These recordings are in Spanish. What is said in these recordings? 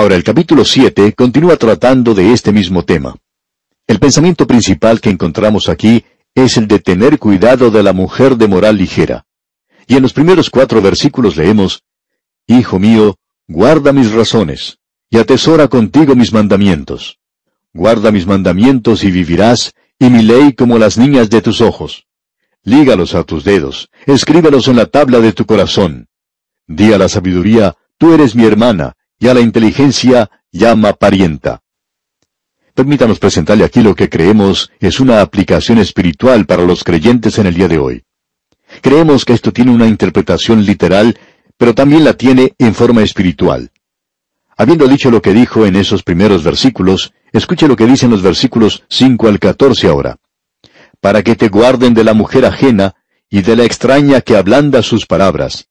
Ahora, el capítulo 7 continúa tratando de este mismo tema. El pensamiento principal que encontramos aquí es el de tener cuidado de la mujer de moral ligera. Y en los primeros cuatro versículos leemos, Hijo mío, guarda mis razones, y atesora contigo mis mandamientos. Guarda mis mandamientos y vivirás, y mi ley como las niñas de tus ojos. Lígalos a tus dedos, escríbelos en la tabla de tu corazón. Di a la sabiduría, tú eres mi hermana, y a la inteligencia llama parienta. Permítanos presentarle aquí lo que creemos es una aplicación espiritual para los creyentes en el día de hoy. Creemos que esto tiene una interpretación literal, pero también la tiene en forma espiritual. Habiendo dicho lo que dijo en esos primeros versículos, escuche lo que dicen los versículos 5 al 14 ahora. Para que te guarden de la mujer ajena y de la extraña que ablanda sus palabras.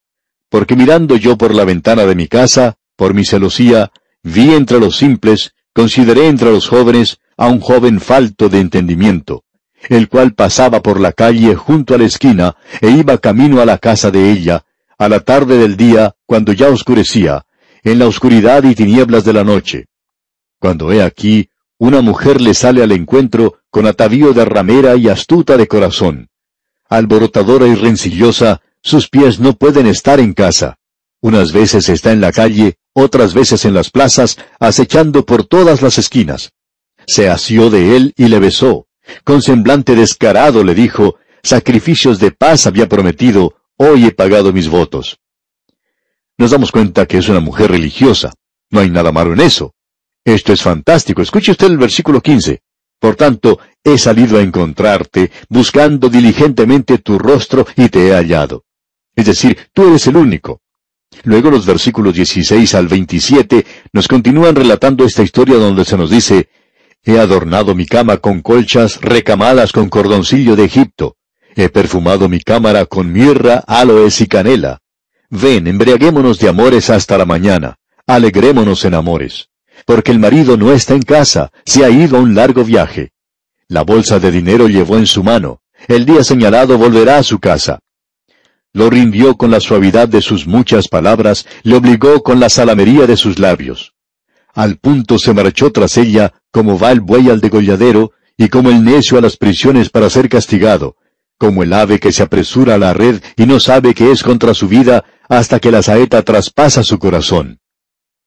Porque mirando yo por la ventana de mi casa, por mi celosía, vi entre los simples, consideré entre los jóvenes a un joven falto de entendimiento, el cual pasaba por la calle junto a la esquina e iba camino a la casa de ella, a la tarde del día, cuando ya oscurecía, en la oscuridad y tinieblas de la noche. Cuando he aquí, una mujer le sale al encuentro con atavío de ramera y astuta de corazón. Alborotadora y rencillosa, sus pies no pueden estar en casa. Unas veces está en la calle, otras veces en las plazas, acechando por todas las esquinas. Se asió de él y le besó. Con semblante descarado le dijo, Sacrificios de paz había prometido, hoy he pagado mis votos. Nos damos cuenta que es una mujer religiosa. No hay nada malo en eso. Esto es fantástico. Escuche usted el versículo 15. Por tanto, he salido a encontrarte, buscando diligentemente tu rostro y te he hallado. Es decir, tú eres el único. Luego los versículos 16 al 27 nos continúan relatando esta historia donde se nos dice, He adornado mi cama con colchas recamadas con cordoncillo de Egipto. He perfumado mi cámara con mirra, aloes y canela. Ven, embriaguémonos de amores hasta la mañana. Alegrémonos en amores. Porque el marido no está en casa, se ha ido a un largo viaje. La bolsa de dinero llevó en su mano. El día señalado volverá a su casa. Lo rindió con la suavidad de sus muchas palabras, le obligó con la salamería de sus labios. Al punto se marchó tras ella, como va el buey al degolladero, y como el necio a las prisiones para ser castigado, como el ave que se apresura a la red y no sabe que es contra su vida, hasta que la saeta traspasa su corazón.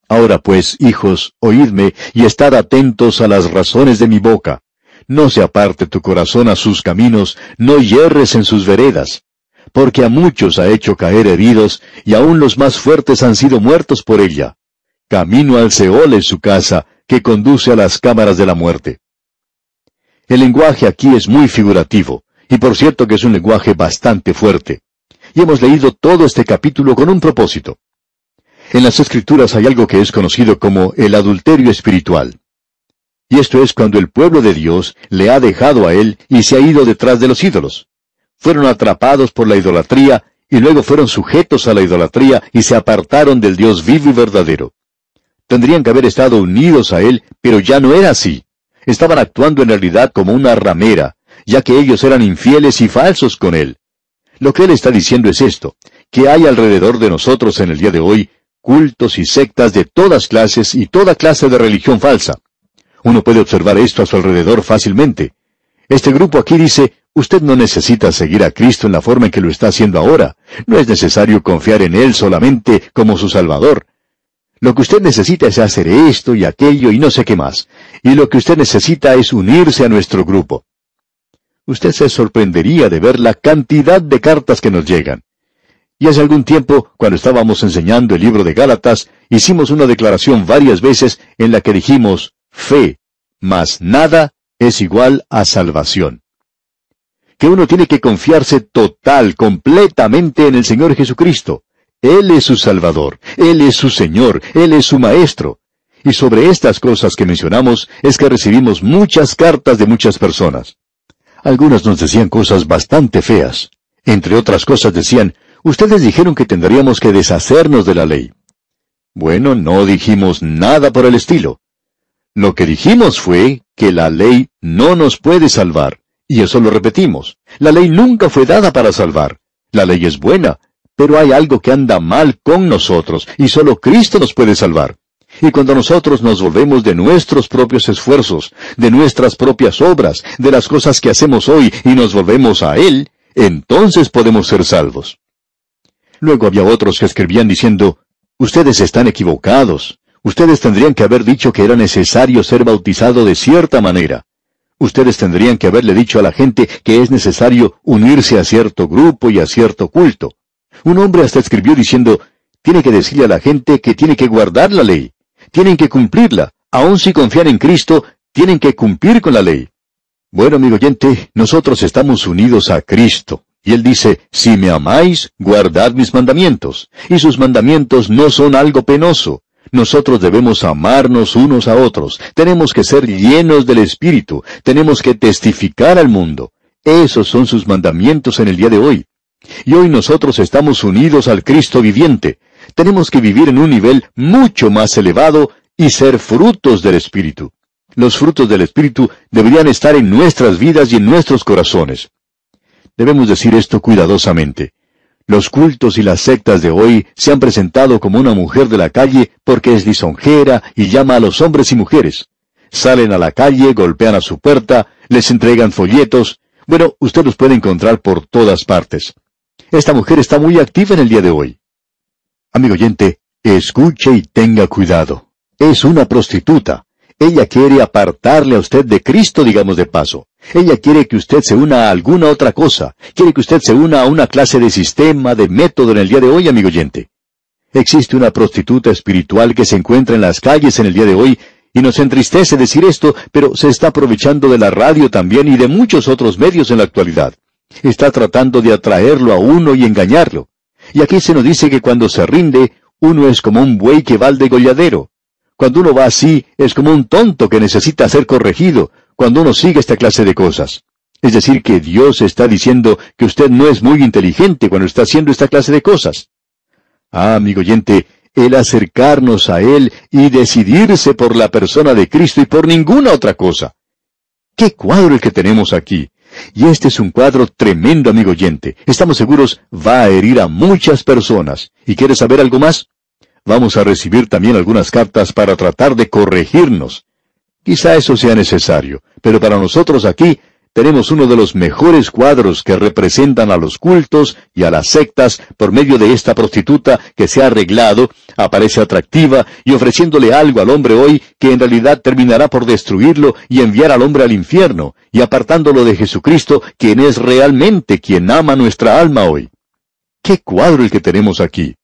Ahora pues, hijos, oídme y estad atentos a las razones de mi boca. No se aparte tu corazón a sus caminos, no yerres en sus veredas porque a muchos ha hecho caer heridos, y aun los más fuertes han sido muertos por ella. Camino al Seol es su casa, que conduce a las cámaras de la muerte. El lenguaje aquí es muy figurativo, y por cierto que es un lenguaje bastante fuerte. Y hemos leído todo este capítulo con un propósito. En las Escrituras hay algo que es conocido como el adulterio espiritual. Y esto es cuando el pueblo de Dios le ha dejado a él y se ha ido detrás de los ídolos fueron atrapados por la idolatría y luego fueron sujetos a la idolatría y se apartaron del Dios vivo y verdadero. Tendrían que haber estado unidos a Él, pero ya no era así. Estaban actuando en realidad como una ramera, ya que ellos eran infieles y falsos con Él. Lo que Él está diciendo es esto, que hay alrededor de nosotros en el día de hoy cultos y sectas de todas clases y toda clase de religión falsa. Uno puede observar esto a su alrededor fácilmente. Este grupo aquí dice, Usted no necesita seguir a Cristo en la forma en que lo está haciendo ahora. No es necesario confiar en Él solamente como su Salvador. Lo que usted necesita es hacer esto y aquello y no sé qué más. Y lo que usted necesita es unirse a nuestro grupo. Usted se sorprendería de ver la cantidad de cartas que nos llegan. Y hace algún tiempo, cuando estábamos enseñando el libro de Gálatas, hicimos una declaración varias veces en la que dijimos, fe, más nada es igual a salvación que uno tiene que confiarse total, completamente en el Señor Jesucristo. Él es su Salvador, Él es su Señor, Él es su Maestro. Y sobre estas cosas que mencionamos es que recibimos muchas cartas de muchas personas. Algunas nos decían cosas bastante feas. Entre otras cosas decían, ustedes dijeron que tendríamos que deshacernos de la ley. Bueno, no dijimos nada por el estilo. Lo que dijimos fue que la ley no nos puede salvar. Y eso lo repetimos. La ley nunca fue dada para salvar. La ley es buena, pero hay algo que anda mal con nosotros, y solo Cristo nos puede salvar. Y cuando nosotros nos volvemos de nuestros propios esfuerzos, de nuestras propias obras, de las cosas que hacemos hoy y nos volvemos a Él, entonces podemos ser salvos. Luego había otros que escribían diciendo, Ustedes están equivocados. Ustedes tendrían que haber dicho que era necesario ser bautizado de cierta manera. Ustedes tendrían que haberle dicho a la gente que es necesario unirse a cierto grupo y a cierto culto. Un hombre hasta escribió diciendo, tiene que decirle a la gente que tiene que guardar la ley, tienen que cumplirla, aun si confían en Cristo, tienen que cumplir con la ley. Bueno, amigo oyente, nosotros estamos unidos a Cristo. Y él dice, si me amáis, guardad mis mandamientos. Y sus mandamientos no son algo penoso. Nosotros debemos amarnos unos a otros. Tenemos que ser llenos del Espíritu. Tenemos que testificar al mundo. Esos son sus mandamientos en el día de hoy. Y hoy nosotros estamos unidos al Cristo viviente. Tenemos que vivir en un nivel mucho más elevado y ser frutos del Espíritu. Los frutos del Espíritu deberían estar en nuestras vidas y en nuestros corazones. Debemos decir esto cuidadosamente. Los cultos y las sectas de hoy se han presentado como una mujer de la calle porque es lisonjera y llama a los hombres y mujeres. Salen a la calle, golpean a su puerta, les entregan folletos. Bueno, usted los puede encontrar por todas partes. Esta mujer está muy activa en el día de hoy. Amigo oyente, escuche y tenga cuidado. Es una prostituta. Ella quiere apartarle a usted de Cristo, digamos de paso. Ella quiere que usted se una a alguna otra cosa. Quiere que usted se una a una clase de sistema, de método en el día de hoy, amigo oyente. Existe una prostituta espiritual que se encuentra en las calles en el día de hoy, y nos entristece decir esto, pero se está aprovechando de la radio también y de muchos otros medios en la actualidad. Está tratando de atraerlo a uno y engañarlo. Y aquí se nos dice que cuando se rinde, uno es como un buey que va al degolladero. Cuando uno va así, es como un tonto que necesita ser corregido, cuando uno sigue esta clase de cosas. Es decir, que Dios está diciendo que usted no es muy inteligente cuando está haciendo esta clase de cosas. Ah, amigo oyente, el acercarnos a Él y decidirse por la persona de Cristo y por ninguna otra cosa. ¡Qué cuadro el que tenemos aquí! Y este es un cuadro tremendo, amigo oyente. Estamos seguros va a herir a muchas personas. ¿Y quieres saber algo más? vamos a recibir también algunas cartas para tratar de corregirnos. Quizá eso sea necesario, pero para nosotros aquí tenemos uno de los mejores cuadros que representan a los cultos y a las sectas por medio de esta prostituta que se ha arreglado, aparece atractiva y ofreciéndole algo al hombre hoy que en realidad terminará por destruirlo y enviar al hombre al infierno, y apartándolo de Jesucristo, quien es realmente quien ama nuestra alma hoy. ¡Qué cuadro el que tenemos aquí!